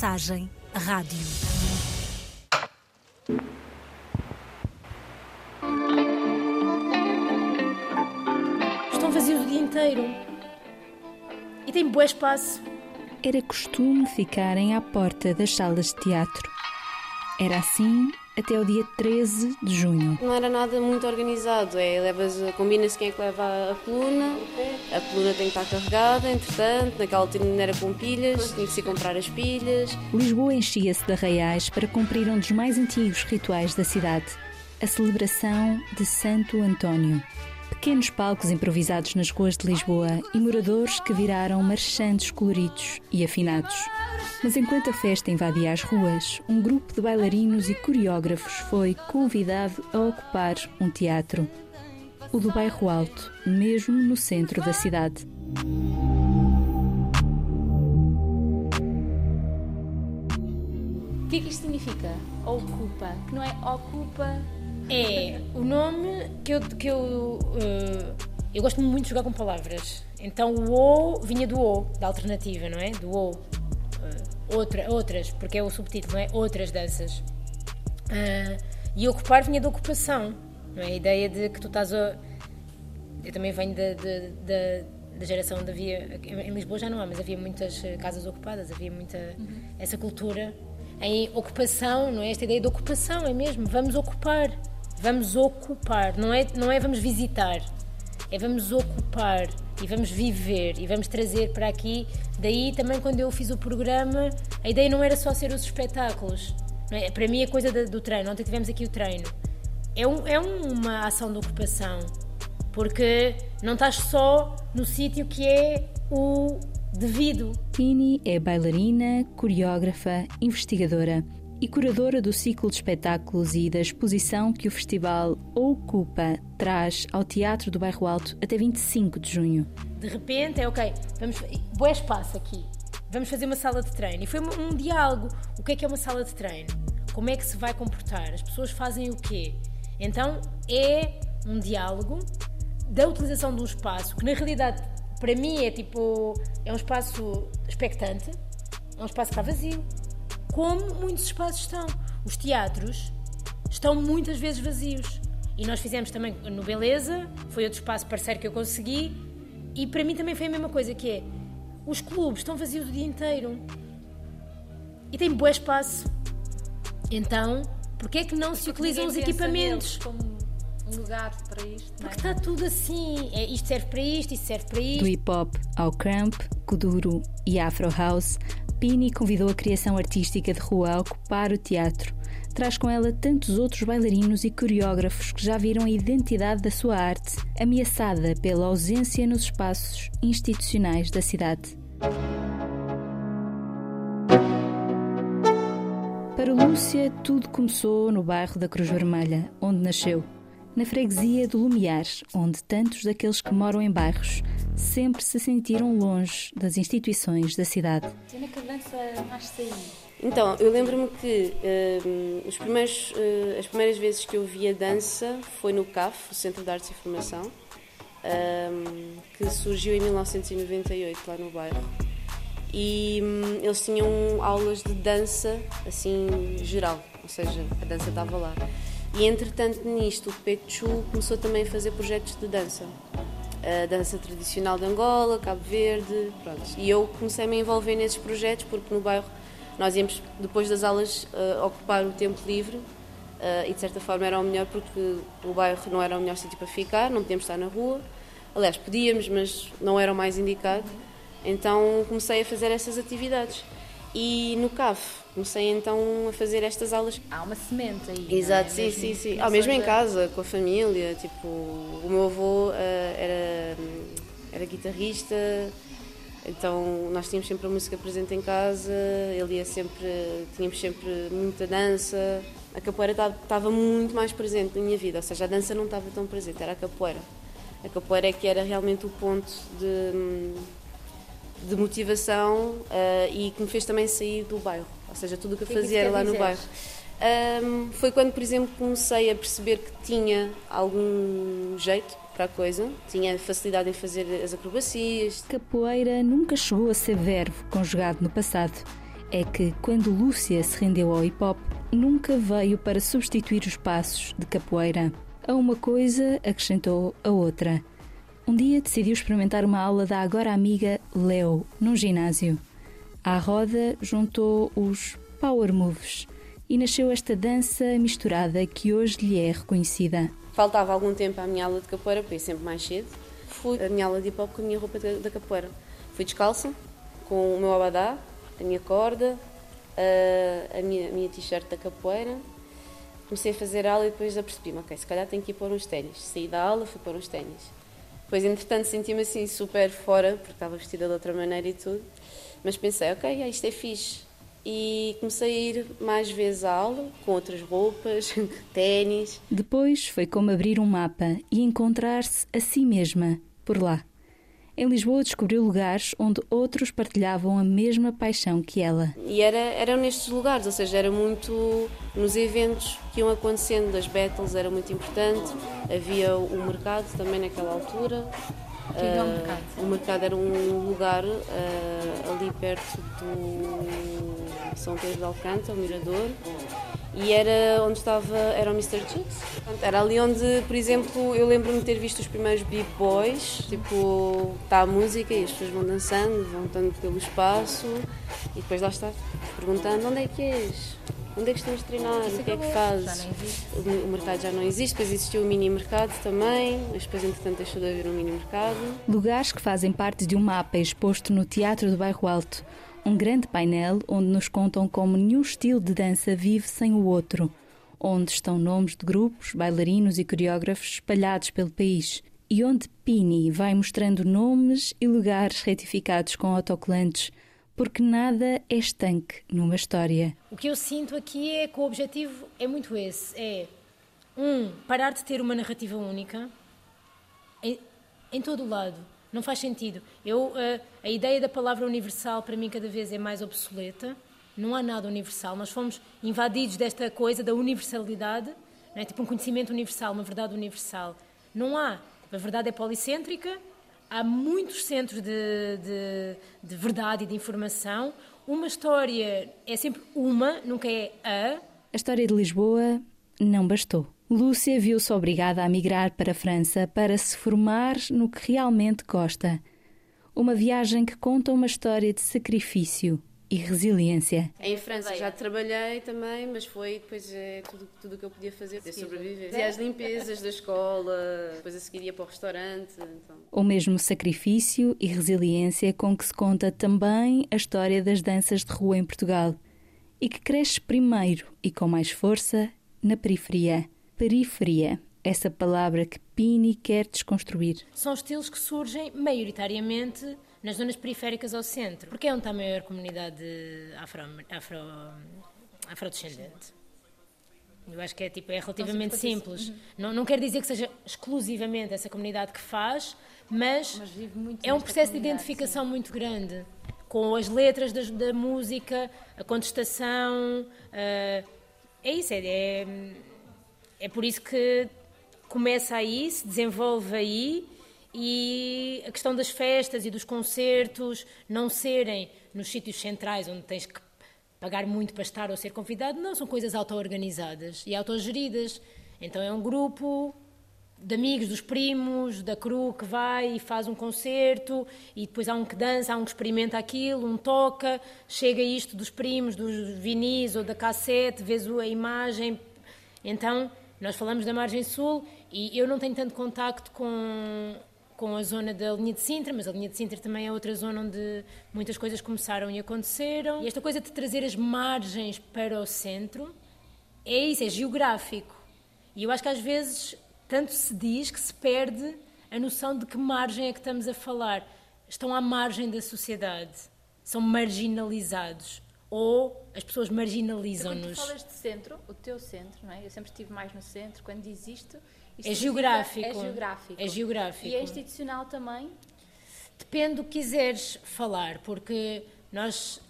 Mensagem Rádio. Estão vazios o dia inteiro. E tem bom espaço. Era costume ficarem à porta das salas de teatro. Era assim até o dia 13 de junho. Não era nada muito organizado, é, levas, combina-se quem é que leva a coluna, a coluna tem que estar carregada, entretanto, naquela altura não era com pilhas, tinha que se comprar as pilhas. Lisboa enchia-se de arraiais para cumprir um dos mais antigos rituais da cidade, a celebração de Santo António. Pequenos palcos improvisados nas ruas de Lisboa e moradores que viraram marchantes coloridos e afinados. Mas enquanto a festa invadia as ruas, um grupo de bailarinos e coreógrafos foi convidado a ocupar um teatro. O do Bairro Alto, mesmo no centro da cidade. O que é que isto significa? Ocupa, que não é ocupa. É o nome que eu. Que eu, uh, eu gosto muito de jogar com palavras. Então o O vinha do O, da alternativa, não é? Do O. Uh, outra, outras, porque é o subtítulo, não é? Outras danças. Uh, e ocupar vinha da ocupação, não é? A ideia de que tu estás a. Eu também venho da, da, da geração onde havia. Em Lisboa já não há, mas havia muitas casas ocupadas, havia muita. Uhum. essa cultura em ocupação, não é? Esta ideia de ocupação é mesmo, vamos ocupar, vamos ocupar, não é, não é vamos visitar, é vamos ocupar e vamos viver e vamos trazer para aqui. Daí também quando eu fiz o programa, a ideia não era só ser os espetáculos, é? para mim a coisa do treino, ontem tivemos aqui o treino, é, um, é uma ação de ocupação, porque não estás só no sítio que é o devido. Tini é bailarina, coreógrafa, investigadora e curadora do ciclo de espetáculos e da exposição que o festival Ocupa traz ao Teatro do Bairro Alto até 25 de junho. De repente é ok, vamos. Boa espaço aqui. Vamos fazer uma sala de treino. E foi um, um diálogo. O que é que é uma sala de treino? Como é que se vai comportar? As pessoas fazem o quê? Então é um diálogo da utilização de um espaço que na realidade para mim é tipo é um espaço expectante, é um espaço que está vazio, como muitos espaços estão. Os teatros estão muitas vezes vazios. E nós fizemos também no Beleza, foi outro espaço parceiro que eu consegui, e para mim também foi a mesma coisa, que é, os clubes estão vazios o dia inteiro. E tem bom espaço. Então, porquê é que não se utilizam os equipamentos? Como um lugar para isto. Porque está tudo assim. É, isto serve para isto, isto serve para isto. Do hip hop ao crump, kuduro e afro house, Pini convidou a criação artística de rua a ocupar o teatro. Traz com ela tantos outros bailarinos e coreógrafos que já viram a identidade da sua arte ameaçada pela ausência nos espaços institucionais da cidade. Para Lúcia, tudo começou no bairro da Cruz Vermelha, onde nasceu. Na freguesia do Lumiar, onde tantos daqueles que moram em bairros sempre se sentiram longe das instituições da cidade. Onde é que a dança nasce aí? Então, eu lembro-me que uh, os primeiros, uh, as primeiras vezes que eu vi a dança foi no CAF, o Centro de Artes e Formação, uh, que surgiu em 1998 lá no bairro. E um, eles tinham aulas de dança, assim, geral, ou seja, a dança estava lá. E entretanto, nisto, o Pechu começou também a fazer projetos de dança a dança tradicional de Angola, Cabo Verde, pronto. E eu comecei a me envolver nesses projetos porque no bairro nós íamos, depois das aulas, uh, ocupar o tempo livre uh, e de certa forma era o melhor porque o bairro não era o melhor sítio para ficar, não podíamos estar na rua. Aliás, podíamos, mas não era o mais indicado. Então comecei a fazer essas atividades. E no CAF comecei então a fazer estas aulas. Há uma semente aí. Exato, é? sim, mesmo, sim, sim. Ah, mesmo em casa, com a família. Tipo, o meu avô uh, era, era guitarrista, então nós tínhamos sempre a música presente em casa, ele ia sempre, tínhamos sempre muita dança. A capoeira estava muito mais presente na minha vida, ou seja, a dança não estava tão presente, era a capoeira. A capoeira é que era realmente o ponto de de motivação uh, e que me fez também sair do bairro. Ou seja, tudo o que eu fazia era lá dizer? no bairro. Um, foi quando, por exemplo, comecei a perceber que tinha algum jeito para a coisa, tinha facilidade em fazer as acrobacias. Capoeira nunca chegou a ser verbo conjugado no passado. é que, quando Lúcia se rendeu ao hip hop, nunca veio para substituir os passos de capoeira. A uma coisa acrescentou a outra. Um dia decidiu experimentar uma aula da agora amiga Leo, num ginásio. À roda juntou os Power Moves e nasceu esta dança misturada que hoje lhe é reconhecida. Faltava algum tempo à minha aula de capoeira, porque sempre mais cedo. Fui à minha aula de hip hop com a minha roupa da capoeira. Fui descalça, com o meu abadá, a minha corda, a, a minha, minha t-shirt da capoeira. Comecei a fazer aula e depois apercebi-me, ok, se calhar tenho que ir pôr uns ténis. Saí da aula, fui pôr uns ténis. Depois, entretanto, senti-me assim super fora, porque estava vestida de outra maneira e tudo. Mas pensei, ok, isto é fixe. E comecei a ir mais vezes à aula, com outras roupas, ténis. Depois foi como abrir um mapa e encontrar-se a si mesma, por lá. Em Lisboa descobriu lugares onde outros partilhavam a mesma paixão que ela. E era, eram nestes lugares, ou seja, era muito nos eventos que iam acontecendo, das battles era muito importante, havia o mercado também naquela altura. O que é o mercado? Uh, o mercado era um lugar uh, ali perto do São Pedro de Alcântara, o Mirador, e era onde estava, era o Mr. Chicks. Era ali onde, por exemplo, eu lembro-me de ter visto os primeiros Big Boys, tipo, está a música e as pessoas vão dançando, vão andando pelo espaço e depois lá está, perguntando onde é que és? Onde é que estamos a treinar? O que é que fazes? o mercado já não existe, depois existiu o mini mercado também, mas depois entretanto deixou de haver um mini mercado. Lugares que fazem parte de um mapa exposto no Teatro do Bairro Alto. Um grande painel onde nos contam como nenhum estilo de dança vive sem o outro, onde estão nomes de grupos, bailarinos e coreógrafos espalhados pelo país. E onde Pini vai mostrando nomes e lugares retificados com autocolantes, porque nada é estanque numa história. O que eu sinto aqui é que o objetivo é muito esse: é um, parar de ter uma narrativa única em, em todo o lado. Não faz sentido. Eu, a, a ideia da palavra universal para mim cada vez é mais obsoleta. Não há nada universal. Nós fomos invadidos desta coisa da universalidade, é? tipo um conhecimento universal, uma verdade universal. Não há. A verdade é policêntrica. Há muitos centros de, de, de verdade e de informação. Uma história é sempre uma, nunca é a. A história de Lisboa não bastou. Lúcia viu-se obrigada a migrar para a França para se formar no que realmente gosta. Uma viagem que conta uma história de sacrifício e resiliência. Em França já trabalhei também, mas foi depois é, tudo tudo o que eu podia fazer para sobreviver. Fazia as limpezas da escola, depois a seguir ia para o restaurante. Então. O mesmo sacrifício e resiliência com que se conta também a história das danças de rua em Portugal e que cresce primeiro e com mais força na periferia. Periferia, essa palavra que Pini quer desconstruir. São estilos que surgem maioritariamente nas zonas periféricas ao centro, porque é onde está a maior comunidade afro, afro, afrodescendente. Eu acho que é, tipo, é relativamente simples. Não, não quer dizer que seja exclusivamente essa comunidade que faz, mas, Mas vive muito é um processo de identificação muito grande com as letras das- da, música, a contestação. ah, é isso, é, é, é por isso que começa aí, se desenvolve aí e a questão das festas e dos concertos não serem nos sítios centrais onde tens que pagar muito para estar ou ser convidado, não, são coisas auto-organizadas e autogeridas. Então é um grupo de amigos, dos primos, da cru que vai e faz um concerto e depois há um que dança, há um que experimenta aquilo, um toca, chega isto dos primos, dos vinis ou da cassete, vês a imagem. Então, nós falamos da margem sul e eu não tenho tanto contacto com, com a zona da linha de Sintra, mas a linha de Sintra também é outra zona onde muitas coisas começaram e aconteceram. E esta coisa de trazer as margens para o centro é isso, é geográfico. E eu acho que às vezes tanto se diz que se perde a noção de que margem é que estamos a falar. Estão à margem da sociedade, são marginalizados ou as pessoas Quando tu marginalizam-nos. falas de centro, o teu centro, não é? Eu sempre estive mais no centro, quando diz isto. isto É geográfico. É geográfico. É geográfico. E é institucional também. Depende do que quiseres falar, porque nós,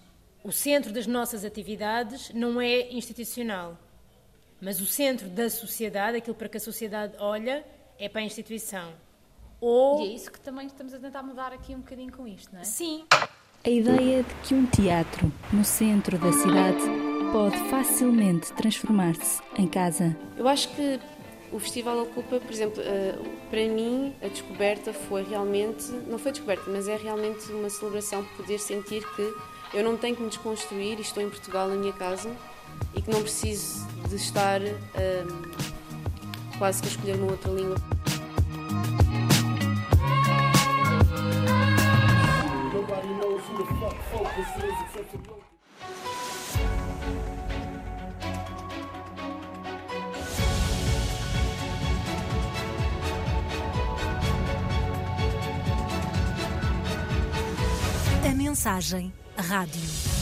o centro das nossas atividades não é institucional, mas o centro da sociedade, aquilo para que a sociedade olha, é para a instituição. Ou E é isso que também estamos a tentar mudar aqui um bocadinho com isto, não é? Sim, a ideia de que um teatro no centro da cidade pode facilmente transformar-se em casa. Eu acho que o Festival Ocupa, por exemplo, eh, para mim a descoberta foi realmente, não foi descoberta, mas é realmente uma celebração poder sentir que eu não tenho que me desconstruir e estou em Portugal na minha casa e que não preciso de estar um, ehm, quase que a escolher uma outra língua. Mensagem rádio.